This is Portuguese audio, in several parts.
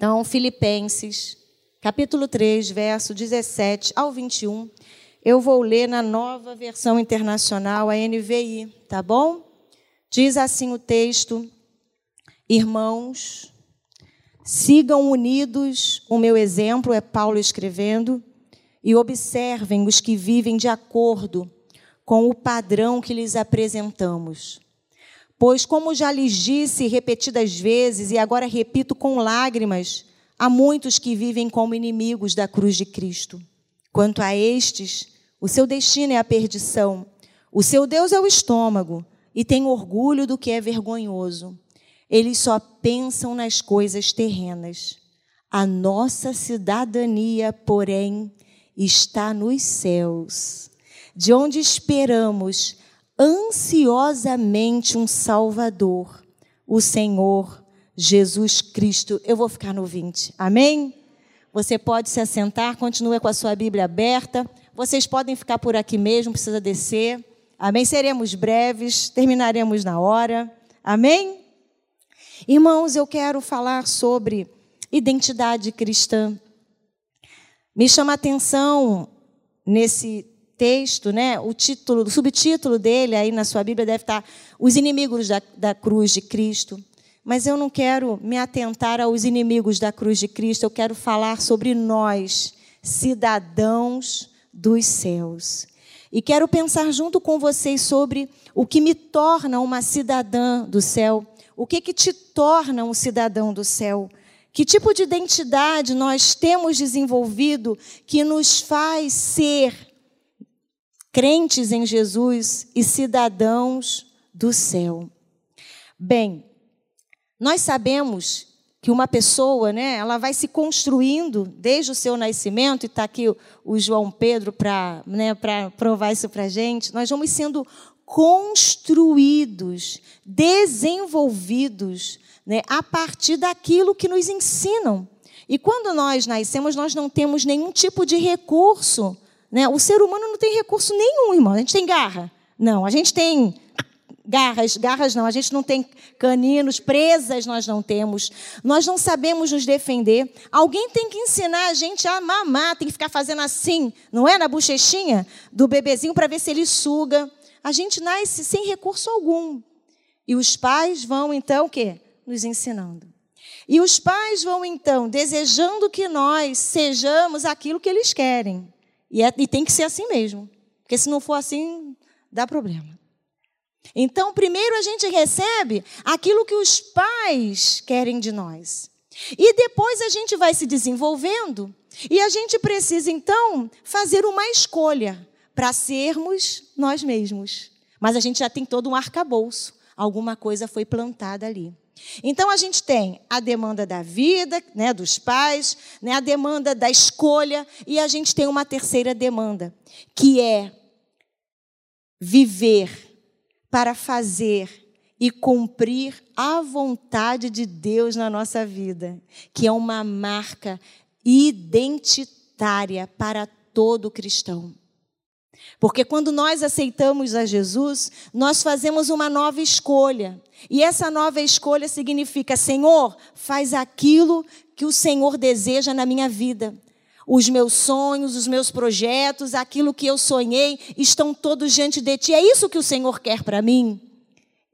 Então, Filipenses, capítulo 3, verso 17 ao 21. Eu vou ler na nova versão internacional, a NVI, tá bom? Diz assim o texto: Irmãos, sigam unidos o meu exemplo, é Paulo escrevendo, e observem os que vivem de acordo com o padrão que lhes apresentamos. Pois, como já lhes disse repetidas vezes, e agora repito com lágrimas, há muitos que vivem como inimigos da cruz de Cristo. Quanto a estes, o seu destino é a perdição, o seu Deus é o estômago, e têm orgulho do que é vergonhoso. Eles só pensam nas coisas terrenas. A nossa cidadania, porém, está nos céus, de onde esperamos ansiosamente um Salvador, o Senhor Jesus Cristo. Eu vou ficar no 20. Amém? Você pode se assentar, continue com a sua Bíblia aberta. Vocês podem ficar por aqui mesmo, precisa descer. Amém? Seremos breves, terminaremos na hora. Amém? Irmãos, eu quero falar sobre identidade cristã. Me chama a atenção nesse texto, né? O título, o subtítulo dele aí na sua Bíblia deve estar Os inimigos da, da cruz de Cristo. Mas eu não quero me atentar aos inimigos da cruz de Cristo, eu quero falar sobre nós, cidadãos dos céus. E quero pensar junto com vocês sobre o que me torna uma cidadã do céu. O que que te torna um cidadão do céu? Que tipo de identidade nós temos desenvolvido que nos faz ser crentes em Jesus e cidadãos do céu. Bem, nós sabemos que uma pessoa, né, ela vai se construindo desde o seu nascimento, e está aqui o, João Pedro para né, provar isso para a gente, nós vamos sendo construídos, desenvolvidos né, a partir daquilo que nos ensinam. E quando nós nascemos, nós não temos nenhum tipo de recurso né? O ser humano não tem recurso nenhum, irmão. A gente tem garra? Não. A gente tem garras, garras não. A gente não tem caninos, presas nós não temos. Nós não sabemos nos defender. Alguém tem que ensinar a gente a mamar, tem que ficar fazendo assim, não é? Na bochechinha do bebezinho para ver se ele suga. A gente nasce sem recurso algum. E os pais vão então o quê? Nos ensinando. E os pais vão então desejando que nós sejamos aquilo que eles querem. E, é, e tem que ser assim mesmo. Porque se não for assim, dá problema. Então, primeiro a gente recebe aquilo que os pais querem de nós. E depois a gente vai se desenvolvendo e a gente precisa então fazer uma escolha para sermos nós mesmos. Mas a gente já tem todo um arcabouço, alguma coisa foi plantada ali. Então a gente tem a demanda da vida, né, dos pais, né, a demanda da escolha e a gente tem uma terceira demanda, que é viver para fazer e cumprir a vontade de Deus na nossa vida, que é uma marca identitária para todo cristão. Porque quando nós aceitamos a Jesus, nós fazemos uma nova escolha. E essa nova escolha significa: Senhor, faz aquilo que o Senhor deseja na minha vida. Os meus sonhos, os meus projetos, aquilo que eu sonhei, estão todos diante de ti. É isso que o Senhor quer para mim?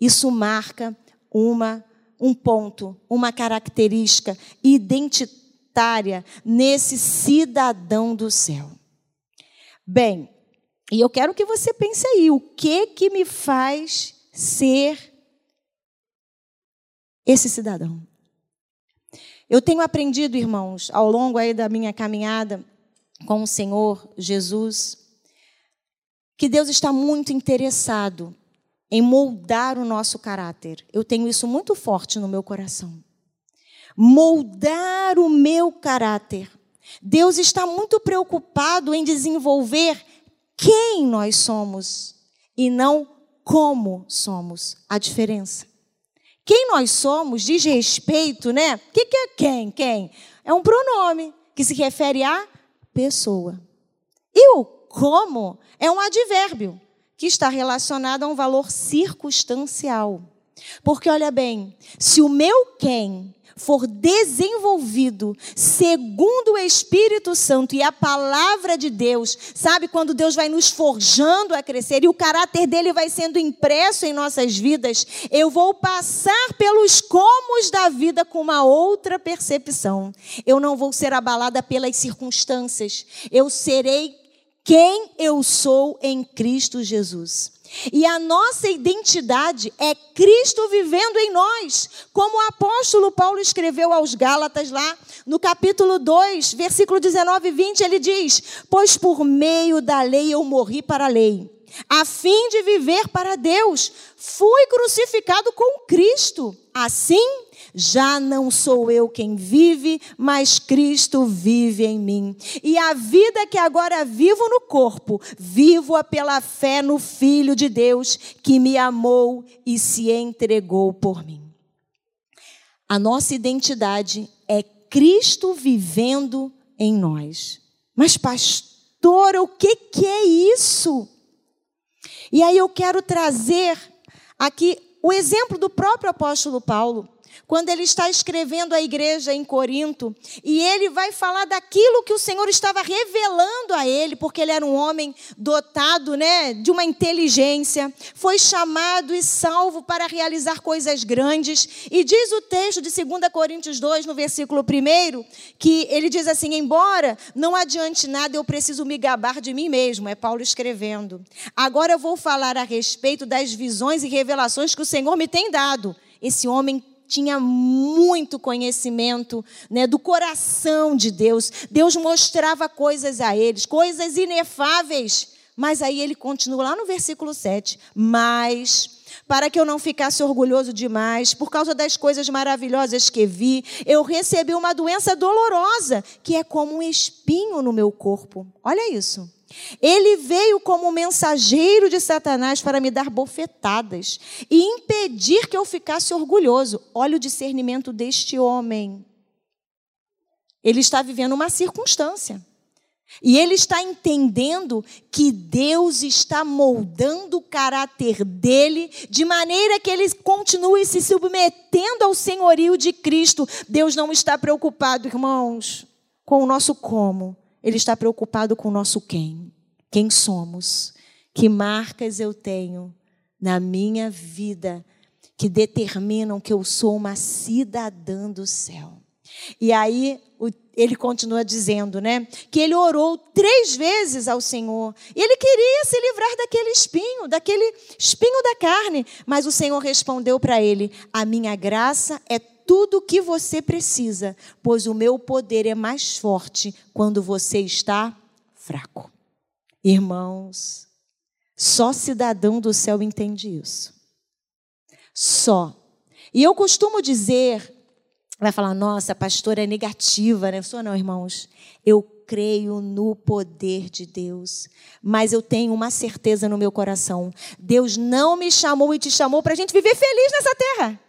Isso marca uma um ponto, uma característica identitária nesse cidadão do céu. Bem, e eu quero que você pense aí, o que que me faz ser esse cidadão? Eu tenho aprendido, irmãos, ao longo aí da minha caminhada com o Senhor Jesus, que Deus está muito interessado em moldar o nosso caráter. Eu tenho isso muito forte no meu coração. Moldar o meu caráter. Deus está muito preocupado em desenvolver quem nós somos e não como somos. A diferença. Quem nós somos diz respeito, né? O que, que é quem? Quem? É um pronome que se refere à pessoa. E o como é um advérbio que está relacionado a um valor circunstancial. Porque olha bem, se o meu quem for desenvolvido segundo o Espírito Santo e a palavra de Deus, sabe quando Deus vai nos forjando a crescer e o caráter dele vai sendo impresso em nossas vidas, eu vou passar pelos comos da vida com uma outra percepção. Eu não vou ser abalada pelas circunstâncias, eu serei quem eu sou em Cristo Jesus. E a nossa identidade é Cristo vivendo em nós, como o apóstolo Paulo escreveu aos Gálatas lá, no capítulo 2, versículo 19 e 20, ele diz: Pois por meio da lei eu morri para a lei, a fim de viver para Deus, fui crucificado com Cristo. Assim, já não sou eu quem vive, mas Cristo vive em mim. E a vida que agora vivo no corpo, vivo-a pela fé no Filho de Deus, que me amou e se entregou por mim. A nossa identidade é Cristo vivendo em nós. Mas, pastor, o que, que é isso? E aí eu quero trazer aqui o exemplo do próprio apóstolo Paulo quando ele está escrevendo à igreja em Corinto, e ele vai falar daquilo que o Senhor estava revelando a ele, porque ele era um homem dotado, né, de uma inteligência, foi chamado e salvo para realizar coisas grandes. E diz o texto de 2 Coríntios 2, no versículo 1, que ele diz assim: "Embora não adiante nada, eu preciso me gabar de mim mesmo", é Paulo escrevendo. Agora eu vou falar a respeito das visões e revelações que o Senhor me tem dado. Esse homem tinha muito conhecimento né, do coração de Deus. Deus mostrava coisas a eles, coisas inefáveis. Mas aí ele continua lá no versículo 7. Mas, para que eu não ficasse orgulhoso demais, por causa das coisas maravilhosas que vi, eu recebi uma doença dolorosa, que é como um espinho no meu corpo. Olha isso. Ele veio como mensageiro de Satanás para me dar bofetadas e impedir que eu ficasse orgulhoso. Olha o discernimento deste homem. Ele está vivendo uma circunstância. E ele está entendendo que Deus está moldando o caráter dele de maneira que ele continue se submetendo ao senhorio de Cristo. Deus não está preocupado, irmãos, com o nosso como. Ele está preocupado com o nosso quem. Quem somos? Que marcas eu tenho na minha vida que determinam que eu sou uma cidadã do céu? E aí ele continua dizendo, né, que ele orou três vezes ao Senhor. Ele queria se livrar daquele espinho, daquele espinho da carne, mas o Senhor respondeu para ele: "A minha graça é tudo o que você precisa, pois o meu poder é mais forte quando você está fraco. Irmãos, só cidadão do céu entende isso. Só. E eu costumo dizer, vai falar, nossa, a pastora é negativa, né? Eu sou não, irmãos. Eu creio no poder de Deus, mas eu tenho uma certeza no meu coração: Deus não me chamou e te chamou para a gente viver feliz nessa terra.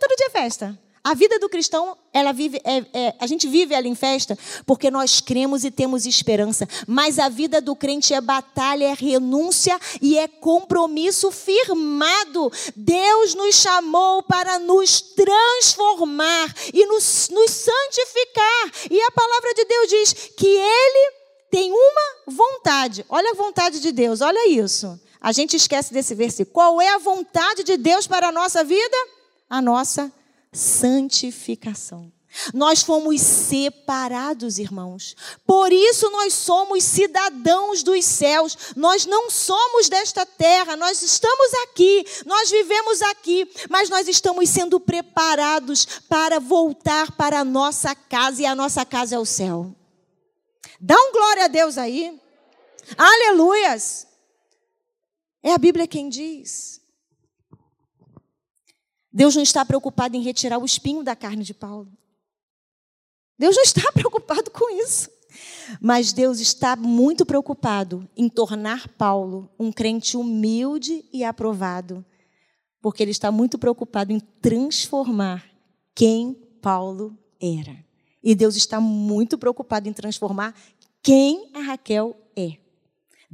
Todo dia é festa. A vida do cristão, ela vive, é, é, a gente vive ela em festa porque nós cremos e temos esperança. Mas a vida do crente é batalha, é renúncia e é compromisso firmado. Deus nos chamou para nos transformar e nos, nos santificar. E a palavra de Deus diz que Ele tem uma vontade. Olha a vontade de Deus, olha isso. A gente esquece desse versículo. Qual é a vontade de Deus para a nossa vida? A nossa santificação. Nós fomos separados, irmãos. Por isso nós somos cidadãos dos céus. Nós não somos desta terra. Nós estamos aqui, nós vivemos aqui, mas nós estamos sendo preparados para voltar para a nossa casa e a nossa casa é o céu. Dá um glória a Deus aí. Aleluias. É a Bíblia quem diz. Deus não está preocupado em retirar o espinho da carne de Paulo. Deus não está preocupado com isso. Mas Deus está muito preocupado em tornar Paulo um crente humilde e aprovado. Porque ele está muito preocupado em transformar quem Paulo era. E Deus está muito preocupado em transformar quem a Raquel é.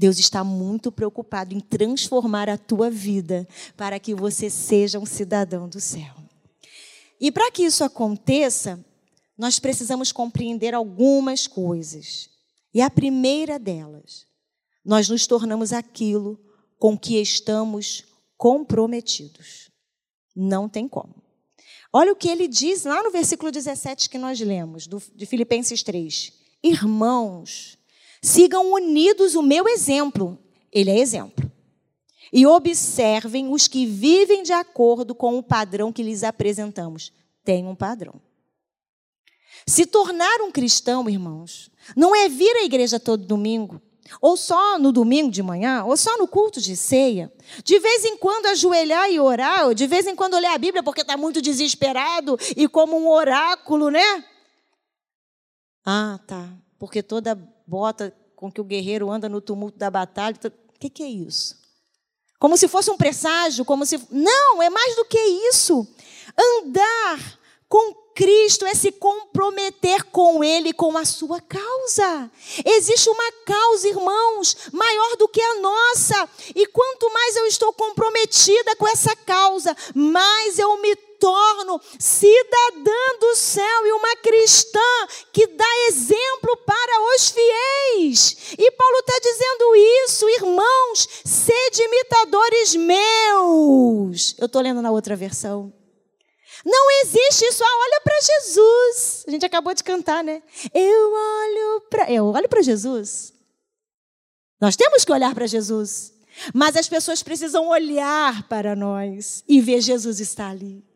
Deus está muito preocupado em transformar a tua vida para que você seja um cidadão do céu. E para que isso aconteça, nós precisamos compreender algumas coisas. E a primeira delas, nós nos tornamos aquilo com que estamos comprometidos. Não tem como. Olha o que ele diz lá no versículo 17 que nós lemos, de Filipenses 3. Irmãos, sigam unidos o meu exemplo. Ele é exemplo. E observem os que vivem de acordo com o padrão que lhes apresentamos. Tem um padrão. Se tornar um cristão, irmãos, não é vir à igreja todo domingo, ou só no domingo de manhã, ou só no culto de ceia. De vez em quando ajoelhar e orar, ou de vez em quando ler a Bíblia porque está muito desesperado e como um oráculo, né? Ah, tá. Porque toda bota com que o guerreiro anda no tumulto da batalha. O que, que é isso? Como se fosse um presságio, como se. Não, é mais do que isso. Andar com Cristo é se comprometer com Ele, com a sua causa. Existe uma causa, irmãos, maior do que a nossa. E quanto mais eu estou comprometida com essa causa, mais eu me torno cidadã do céu e uma cristã que dá exemplo para os fiéis. E Paulo está dizendo isso, irmãos, sede imitadores meus. Eu estou lendo na outra versão. Não existe isso. Ah, olha para Jesus. A gente acabou de cantar, né? Eu olho para. Eu olho para Jesus. Nós temos que olhar para Jesus. Mas as pessoas precisam olhar para nós e ver Jesus está ali.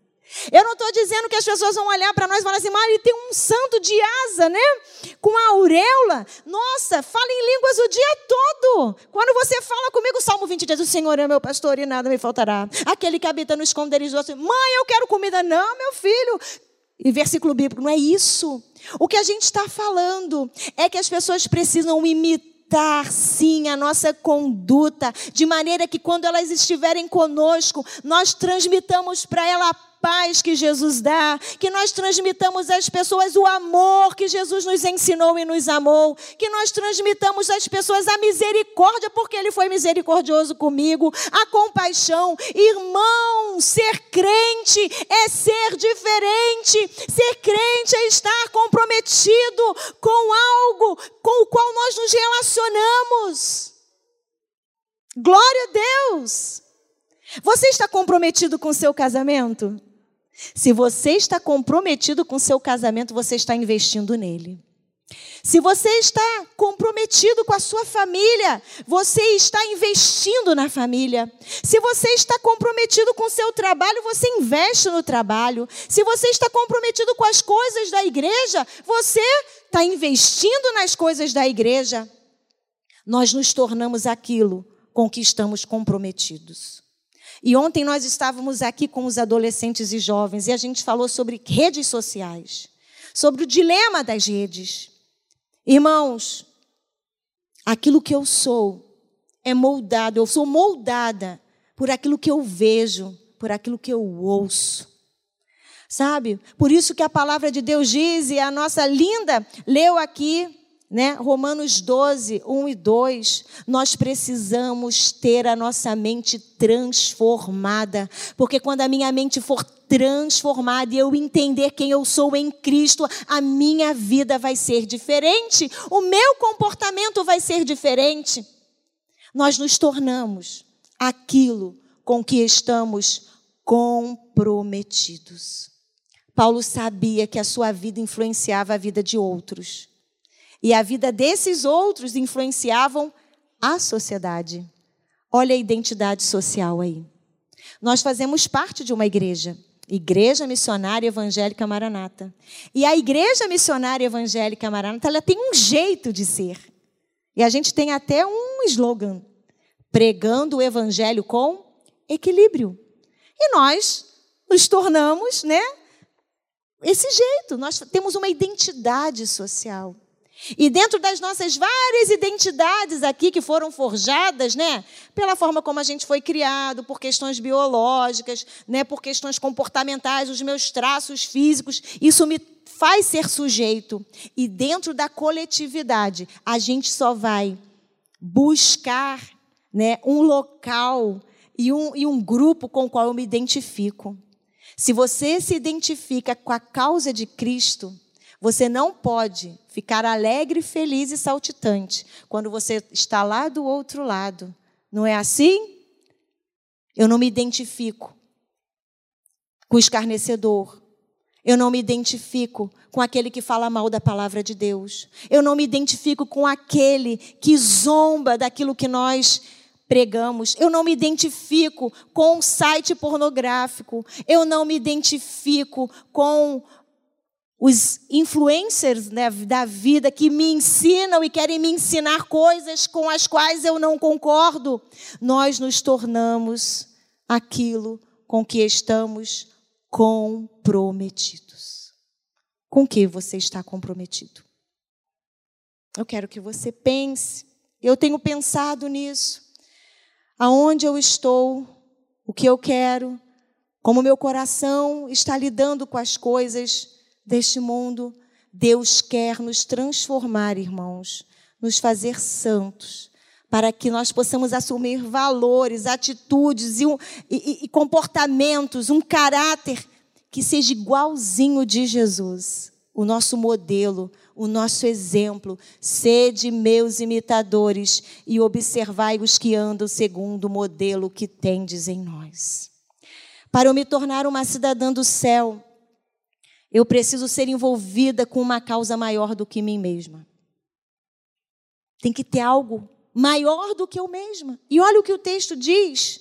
Eu não estou dizendo que as pessoas vão olhar para nós e falar assim, mas tem um santo de asa, né? Com a auréola. Nossa, fala em línguas o dia todo. Quando você fala comigo, Salmo 20 diz, o Senhor é meu pastor e nada me faltará. Aquele que habita no esconderijo do mãe, eu quero comida. Não, meu filho. E versículo bíblico, não é isso. O que a gente está falando é que as pessoas precisam imitar sim, a nossa conduta, de maneira que quando elas estiverem conosco, nós transmitamos para ela a paz que Jesus dá, que nós transmitamos às pessoas o amor que Jesus nos ensinou e nos amou, que nós transmitamos às pessoas a misericórdia, porque Ele foi misericordioso comigo, a compaixão. Irmão, ser crente é ser diferente, ser crente é estar comprometido com algo com o qual nós nos relacionamos. Glória a Deus! Você está comprometido com o seu casamento? Se você está comprometido com seu casamento, você está investindo nele. Se você está comprometido com a sua família, você está investindo na família. Se você está comprometido com o seu trabalho, você investe no trabalho. Se você está comprometido com as coisas da igreja, você está investindo nas coisas da igreja. Nós nos tornamos aquilo com que estamos comprometidos. E ontem nós estávamos aqui com os adolescentes e jovens e a gente falou sobre redes sociais, sobre o dilema das redes. Irmãos, aquilo que eu sou é moldado, eu sou moldada por aquilo que eu vejo, por aquilo que eu ouço. Sabe? Por isso que a palavra de Deus diz, e a nossa linda leu aqui, né? Romanos 12, 1 e 2, nós precisamos ter a nossa mente transformada, porque quando a minha mente for transformada e eu entender quem eu sou em Cristo, a minha vida vai ser diferente, o meu comportamento vai ser diferente. Nós nos tornamos aquilo com que estamos comprometidos. Paulo sabia que a sua vida influenciava a vida de outros. E a vida desses outros influenciavam a sociedade. Olha a identidade social aí. Nós fazemos parte de uma igreja, Igreja Missionária Evangélica Maranata. E a Igreja Missionária Evangélica Maranata, ela tem um jeito de ser. E a gente tem até um slogan: pregando o evangelho com equilíbrio. E nós nos tornamos, né, esse jeito. Nós temos uma identidade social. E dentro das nossas várias identidades aqui que foram forjadas, né, pela forma como a gente foi criado, por questões biológicas, né, por questões comportamentais, os meus traços físicos, isso me faz ser sujeito. E dentro da coletividade, a gente só vai buscar, né, um local e um, e um grupo com o qual eu me identifico. Se você se identifica com a causa de Cristo, Você não pode ficar alegre, feliz e saltitante quando você está lá do outro lado. Não é assim? Eu não me identifico com o escarnecedor. Eu não me identifico com aquele que fala mal da palavra de Deus. Eu não me identifico com aquele que zomba daquilo que nós pregamos. Eu não me identifico com um site pornográfico. Eu não me identifico com os influencers né, da vida que me ensinam e querem me ensinar coisas com as quais eu não concordo. Nós nos tornamos aquilo com que estamos comprometidos. Com que você está comprometido? Eu quero que você pense. Eu tenho pensado nisso. Aonde eu estou, o que eu quero, como meu coração está lidando com as coisas deste mundo. Deus quer nos transformar, irmãos, nos fazer santos, para que nós possamos assumir valores, atitudes e, um, e, e comportamentos, um caráter que seja igualzinho de Jesus, o nosso modelo, o nosso exemplo. Sede meus imitadores e observai os que andam segundo o modelo que tendes em nós. Para eu me tornar uma cidadã do céu, eu preciso ser envolvida com uma causa maior do que mim mesma. Tem que ter algo maior do que eu mesma. E olha o que o texto diz.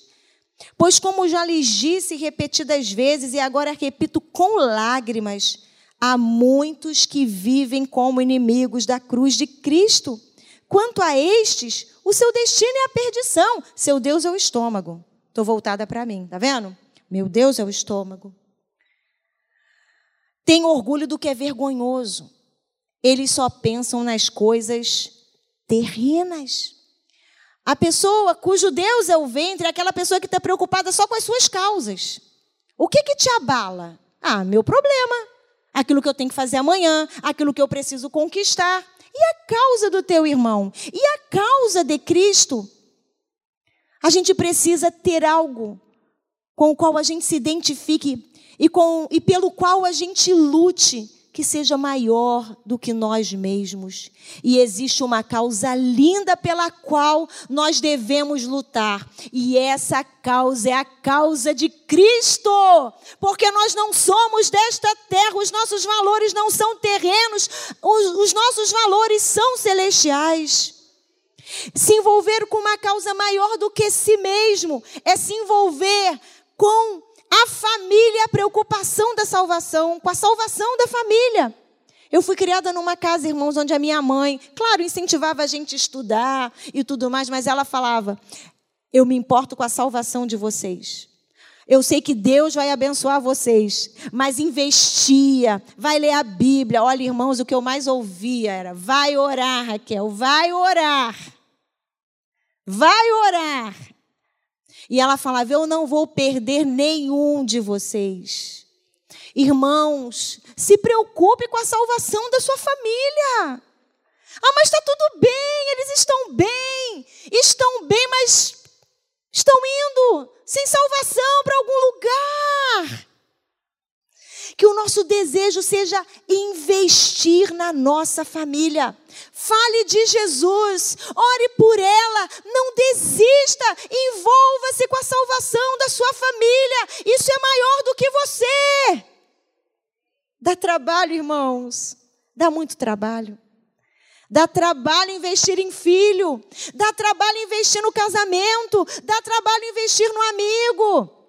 Pois, como já lhes disse repetidas vezes, e agora repito com lágrimas, há muitos que vivem como inimigos da cruz de Cristo. Quanto a estes, o seu destino é a perdição, seu Deus é o estômago. Estou voltada para mim, tá vendo? Meu Deus é o estômago. Tem orgulho do que é vergonhoso. Eles só pensam nas coisas terrenas. A pessoa cujo Deus é o ventre é aquela pessoa que está preocupada só com as suas causas. O que que te abala? Ah, meu problema. Aquilo que eu tenho que fazer amanhã, aquilo que eu preciso conquistar. E a causa do teu irmão? E a causa de Cristo? A gente precisa ter algo com o qual a gente se identifique e, com, e pelo qual a gente lute que seja maior do que nós mesmos. E existe uma causa linda pela qual nós devemos lutar. E essa causa é a causa de Cristo. Porque nós não somos desta terra, os nossos valores não são terrenos, os, os nossos valores são celestiais. Se envolver com uma causa maior do que si mesmo é se envolver com a família, a preocupação da salvação, com a salvação da família. Eu fui criada numa casa, irmãos, onde a minha mãe, claro, incentivava a gente a estudar e tudo mais, mas ela falava: Eu me importo com a salvação de vocês. Eu sei que Deus vai abençoar vocês, mas investia, vai ler a Bíblia. Olha, irmãos, o que eu mais ouvia era: vai orar, Raquel, vai orar. Vai orar. E ela falava: Eu não vou perder nenhum de vocês. Irmãos, se preocupe com a salvação da sua família. Ah, mas está tudo bem, eles estão bem, estão bem, mas estão indo sem salvação para algum lugar. Que o nosso desejo seja investir na nossa família. Fale de Jesus, ore por ela, não desista, envolva-se com a salvação da sua família. Isso é maior do que você. Dá trabalho, irmãos, dá muito trabalho. Dá trabalho investir em filho, dá trabalho investir no casamento, dá trabalho investir no amigo.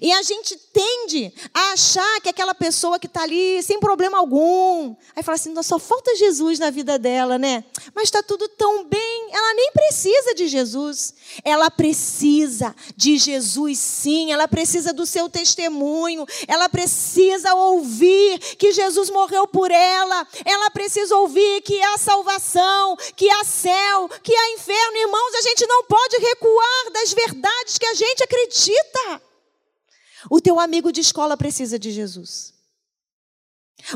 E a gente tende a achar que aquela pessoa que está ali sem problema algum, aí fala assim, só falta Jesus na vida dela, né? Mas está tudo tão bem, ela nem precisa de Jesus. Ela precisa de Jesus, sim, ela precisa do seu testemunho, ela precisa ouvir que Jesus morreu por ela, ela precisa ouvir que há salvação, que há céu, que há inferno. Irmãos, a gente não pode recuar das verdades que a gente acredita. O teu amigo de escola precisa de Jesus.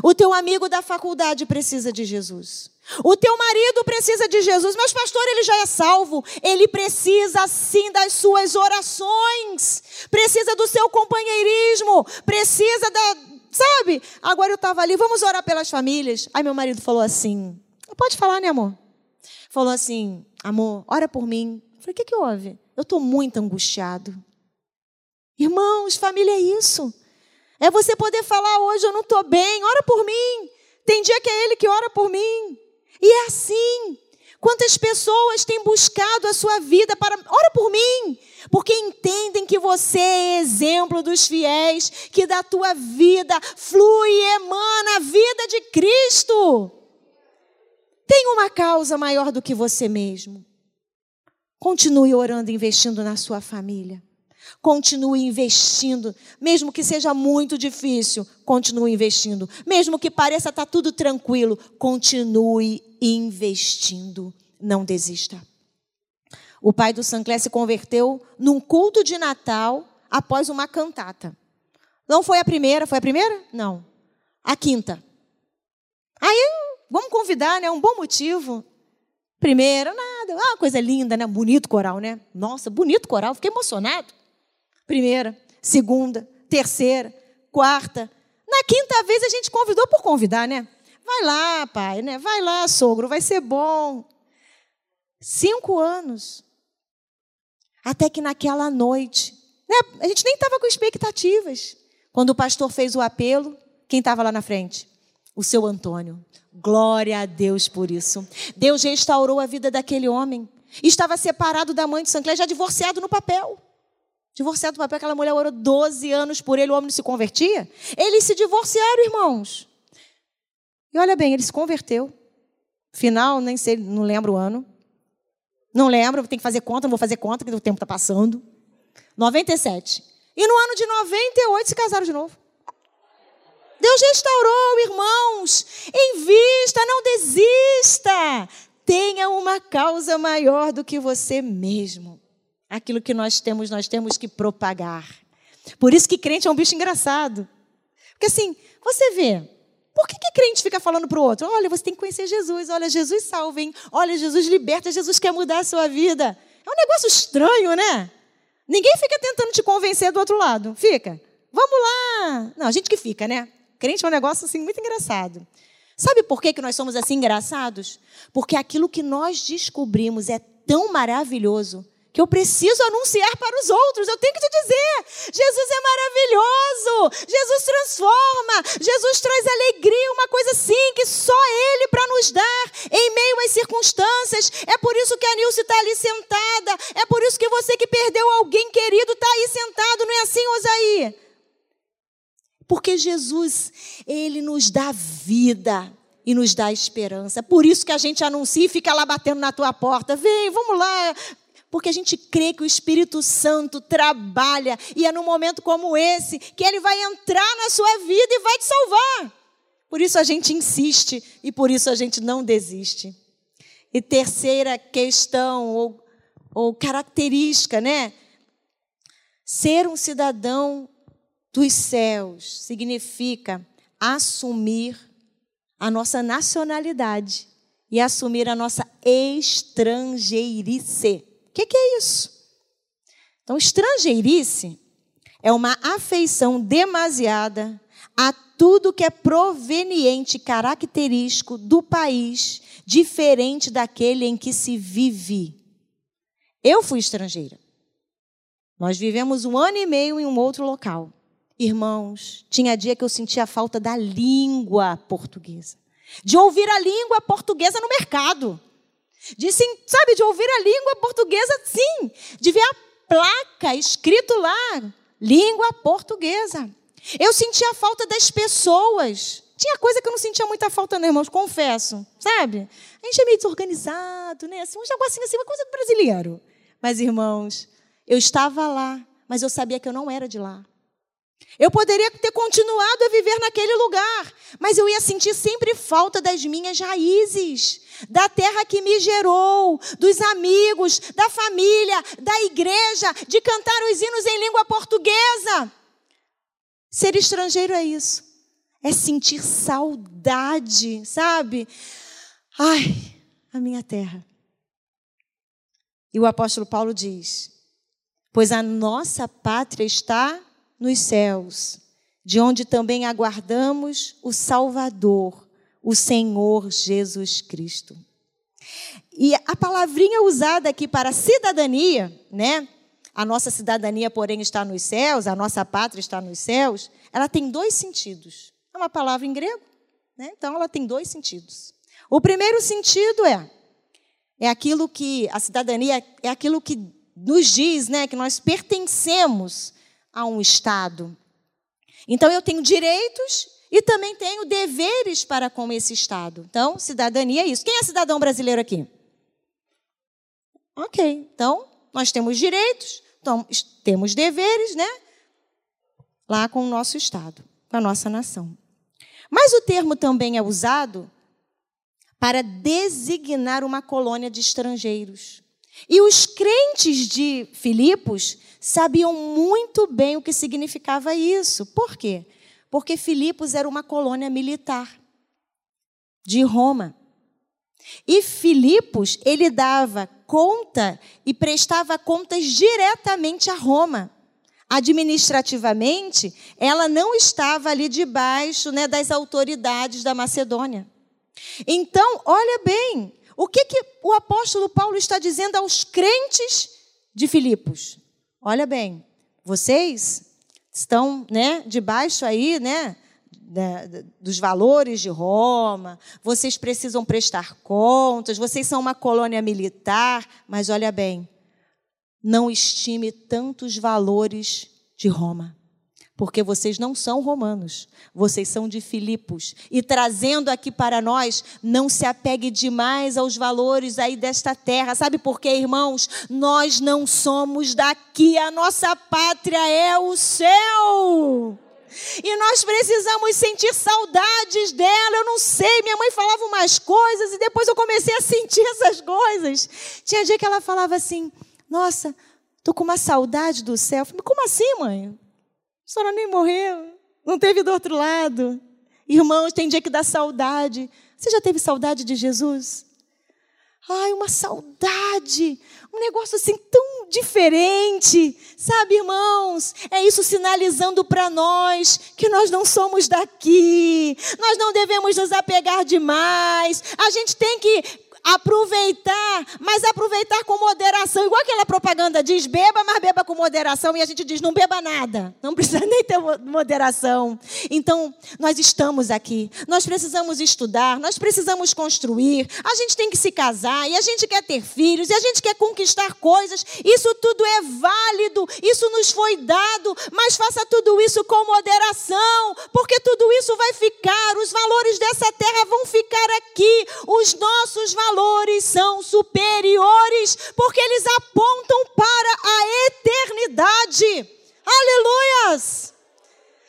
O teu amigo da faculdade precisa de Jesus. O teu marido precisa de Jesus, mas pastor, ele já é salvo. Ele precisa sim das suas orações, precisa do seu companheirismo, precisa da Sabe? Agora eu estava ali, vamos orar pelas famílias. Aí meu marido falou assim: pode falar, né, amor? Falou assim: amor, ora por mim. Eu falei: o que, que houve? Eu estou muito angustiado. Irmãos, família é isso. É você poder falar hoje, eu não estou bem, ora por mim. Tem dia que é Ele que ora por mim. E é assim. Quantas pessoas têm buscado a sua vida para. Ora por mim! Porque entendem que você é exemplo dos fiéis, que da tua vida flui e emana a vida de Cristo. Tem uma causa maior do que você mesmo. Continue orando, investindo na sua família. Continue investindo, mesmo que seja muito difícil, continue investindo. Mesmo que pareça estar tá tudo tranquilo, continue investindo. Não desista. O pai do Sancler se converteu num culto de Natal após uma cantata. Não foi a primeira, foi a primeira? Não. A quinta. Aí, vamos convidar, né? Um bom motivo. Primeira, nada. Ah, coisa linda, né? Bonito coral, né? Nossa, bonito coral, fiquei emocionado. Primeira, segunda, terceira, quarta. Na quinta vez a gente convidou por convidar, né? Vai lá, pai, né? Vai lá, sogro, vai ser bom. Cinco anos. Até que naquela noite, né? a gente nem estava com expectativas. Quando o pastor fez o apelo, quem estava lá na frente? O seu Antônio. Glória a Deus por isso. Deus restaurou a vida daquele homem. Estava separado da mãe de Sancler, já divorciado no papel. Divorciado no papel, aquela mulher orou 12 anos por ele, o homem não se convertia. Eles se divorciaram, irmãos. E olha bem, ele se converteu. Final, nem sei, não lembro o ano. Não lembro, tem que fazer conta, não vou fazer conta, porque o tempo está passando. 97. E no ano de 98 se casaram de novo. Deus restaurou, irmãos. Invista, não desista. Tenha uma causa maior do que você mesmo. Aquilo que nós temos, nós temos que propagar. Por isso que crente é um bicho engraçado. Porque assim, você vê, por que, que crente fica falando para o outro? Olha, você tem que conhecer Jesus. Olha, Jesus salva, hein? Olha, Jesus liberta, Jesus quer mudar a sua vida. É um negócio estranho, né? Ninguém fica tentando te convencer do outro lado. Fica. Vamos lá. Não, a gente que fica, né? Crente é um negócio assim muito engraçado. Sabe por que, que nós somos assim engraçados? Porque aquilo que nós descobrimos é tão maravilhoso que eu preciso anunciar para os outros. Eu tenho que te dizer: Jesus é maravilhoso, Jesus transforma, Jesus traz alegria, uma coisa assim que só Ele para nos dar em meio às circunstâncias. É por isso que a Nilce está ali sentada, é por isso que você que perdeu alguém querido está aí sentado, não é assim, Osaí? Porque Jesus, Ele nos dá vida e nos dá esperança. Por isso que a gente anuncia e fica lá batendo na tua porta. Vem, vamos lá, porque a gente crê que o Espírito Santo trabalha e é num momento como esse que ele vai entrar na sua vida e vai te salvar. Por isso a gente insiste e por isso a gente não desiste. E terceira questão ou, ou característica, né? Ser um cidadão dos céus significa assumir a nossa nacionalidade e assumir a nossa estrangeirice que, que é isso? Então, estrangeirice é uma afeição demasiada a tudo que é proveniente, característico do país, diferente daquele em que se vive. Eu fui estrangeira. Nós vivemos um ano e meio em um outro local. Irmãos, tinha dia que eu sentia falta da língua portuguesa, de ouvir a língua portuguesa no mercado. De, sabe, de ouvir a língua portuguesa, sim. De ver a placa escrito lá, língua portuguesa. Eu sentia falta das pessoas. Tinha coisa que eu não sentia muita falta, não, irmãos, confesso. Sabe? A gente é meio desorganizado, né? Assim, um negocinho assim, uma coisa do brasileiro. Mas, irmãos, eu estava lá, mas eu sabia que eu não era de lá. Eu poderia ter continuado a viver naquele lugar, mas eu ia sentir sempre falta das minhas raízes, da terra que me gerou, dos amigos, da família, da igreja, de cantar os hinos em língua portuguesa. Ser estrangeiro é isso, é sentir saudade, sabe? Ai, a minha terra. E o apóstolo Paulo diz: Pois a nossa pátria está nos céus. de onde também aguardamos o Salvador, o Senhor Jesus Cristo. E a palavrinha usada aqui para cidadania, né? A nossa cidadania, porém, está nos céus, a nossa pátria está nos céus, ela tem dois sentidos. É uma palavra em grego, né? então ela tem dois sentidos. O primeiro sentido é é aquilo que a cidadania é aquilo que nos diz, né, que nós pertencemos a um estado. Então eu tenho direitos e também tenho deveres para com esse estado. Então, cidadania é isso. Quem é cidadão brasileiro aqui? OK. Então, nós temos direitos, então, temos deveres, né? Lá com o nosso estado, com a nossa nação. Mas o termo também é usado para designar uma colônia de estrangeiros. E os crentes de Filipos sabiam muito bem o que significava isso. Por quê? Porque Filipos era uma colônia militar de Roma. E Filipos, ele dava conta e prestava contas diretamente a Roma. Administrativamente, ela não estava ali debaixo né, das autoridades da Macedônia. Então, olha bem, o que, que o apóstolo Paulo está dizendo aos crentes de Filipos? Olha bem, vocês estão, né, debaixo aí, né, dos valores de Roma, vocês precisam prestar contas, vocês são uma colônia militar, mas olha bem, não estime tantos valores de Roma porque vocês não são romanos, vocês são de Filipos. E trazendo aqui para nós, não se apegue demais aos valores aí desta terra. Sabe por quê, irmãos? Nós não somos daqui, a nossa pátria é o céu. E nós precisamos sentir saudades dela. Eu não sei, minha mãe falava umas coisas e depois eu comecei a sentir essas coisas. Tinha dia que ela falava assim: Nossa, tô com uma saudade do céu. Eu falei, Como assim, mãe? A senhora nem morreu, não teve do outro lado. Irmãos, tem dia que dá saudade. Você já teve saudade de Jesus? Ai, uma saudade, um negócio assim tão diferente, sabe, irmãos? É isso sinalizando para nós que nós não somos daqui, nós não devemos nos apegar demais, a gente tem que aproveitar, mas aproveitar com moderação. Igual aquela propaganda diz: beba, mas beba com moderação. E a gente diz: não beba nada. Não precisa nem ter moderação. Então, nós estamos aqui. Nós precisamos estudar, nós precisamos construir. A gente tem que se casar, e a gente quer ter filhos, e a gente quer conquistar coisas. Isso tudo é válido, isso nos foi dado, mas faça tudo isso com moderação, porque tudo isso vai ficar. Os valores dessa terra vão ficar aqui. Os nossos valores valores são superiores, porque eles apontam para a eternidade. Aleluias!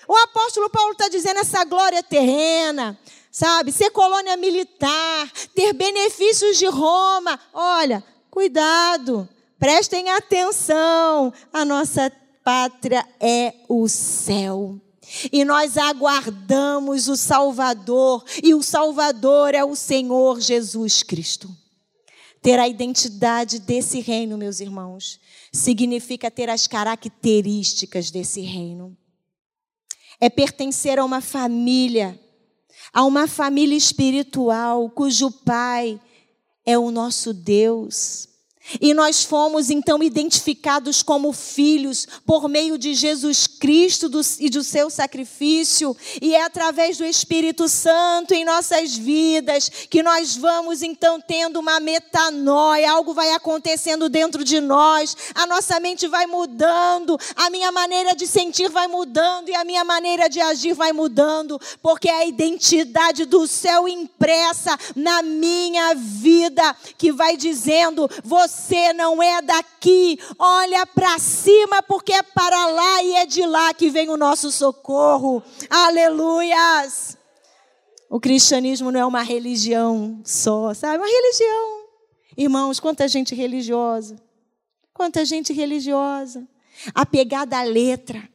O apóstolo Paulo está dizendo essa glória terrena, sabe? Ser colônia militar, ter benefícios de Roma. Olha, cuidado, prestem atenção. A nossa pátria é o céu. E nós aguardamos o Salvador, e o Salvador é o Senhor Jesus Cristo. Ter a identidade desse reino, meus irmãos, significa ter as características desse reino. É pertencer a uma família, a uma família espiritual, cujo pai é o nosso Deus. E nós fomos então identificados como filhos por meio de Jesus Cristo e do seu sacrifício, e é através do Espírito Santo em nossas vidas que nós vamos então tendo uma metanoia, algo vai acontecendo dentro de nós, a nossa mente vai mudando, a minha maneira de sentir vai mudando e a minha maneira de agir vai mudando, porque é a identidade do céu impressa na minha vida que vai dizendo: você você não é daqui. Olha para cima, porque é para lá e é de lá que vem o nosso socorro. Aleluias. O cristianismo não é uma religião só, sabe? Uma religião. Irmãos, quanta gente religiosa. Quanta gente religiosa. Apegada à letra.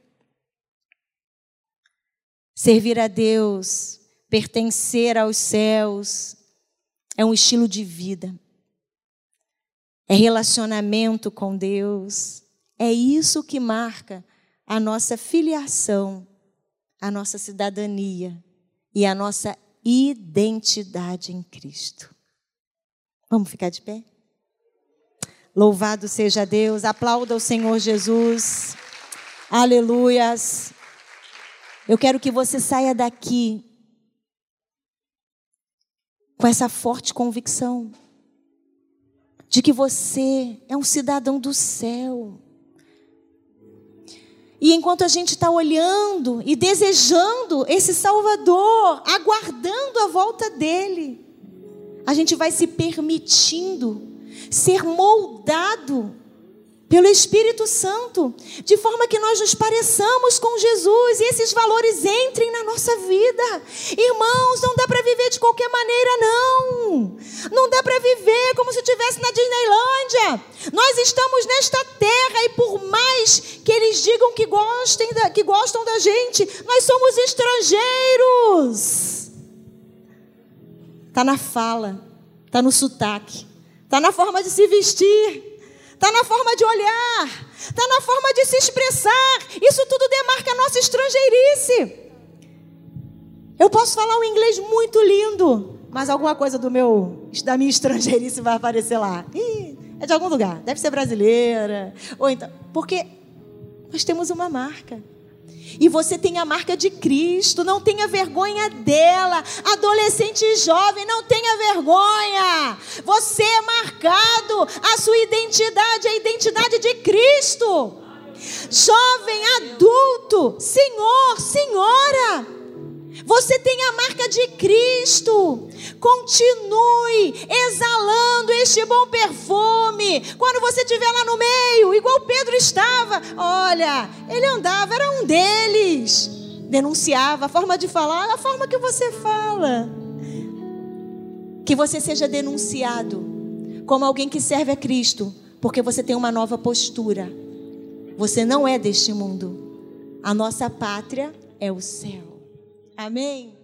Servir a Deus, pertencer aos céus, é um estilo de vida é relacionamento com Deus. É isso que marca a nossa filiação a nossa cidadania e a nossa identidade em Cristo. Vamos ficar de pé? Louvado seja Deus, aplauda o Senhor Jesus. Aleluias. Eu quero que você saia daqui com essa forte convicção de que você é um cidadão do céu. E enquanto a gente está olhando e desejando esse Salvador, aguardando a volta dele, a gente vai se permitindo ser moldado pelo Espírito Santo, de forma que nós nos pareçamos com Jesus e esses valores entrem na nossa vida. Irmãos, não dá para viver de qualquer maneira, não. Não dá para viver como se estivesse na Disneylândia. Nós estamos nesta terra e por mais que eles digam que, gostem da, que gostam da gente, nós somos estrangeiros. Está na fala, está no sotaque, está na forma de se vestir está na forma de olhar, está na forma de se expressar. Isso tudo demarca a nossa estrangeirice. Eu posso falar um inglês muito lindo, mas alguma coisa do meu, da minha estrangeirice vai aparecer lá. Ih, é de algum lugar, deve ser brasileira, ou então, porque nós temos uma marca. E você tem a marca de Cristo, não tenha vergonha dela. Adolescente e jovem, não tenha vergonha. Você é marcado, a sua identidade é a identidade de Cristo. Jovem, adulto, senhor, senhora. Você tem a marca de Cristo. Continue exalando este bom perfume. Quando você estiver lá no meio, igual Pedro estava, olha, ele andava, era um deles. Denunciava a forma de falar, a forma que você fala. Que você seja denunciado como alguém que serve a Cristo, porque você tem uma nova postura. Você não é deste mundo. A nossa pátria é o céu. Amém?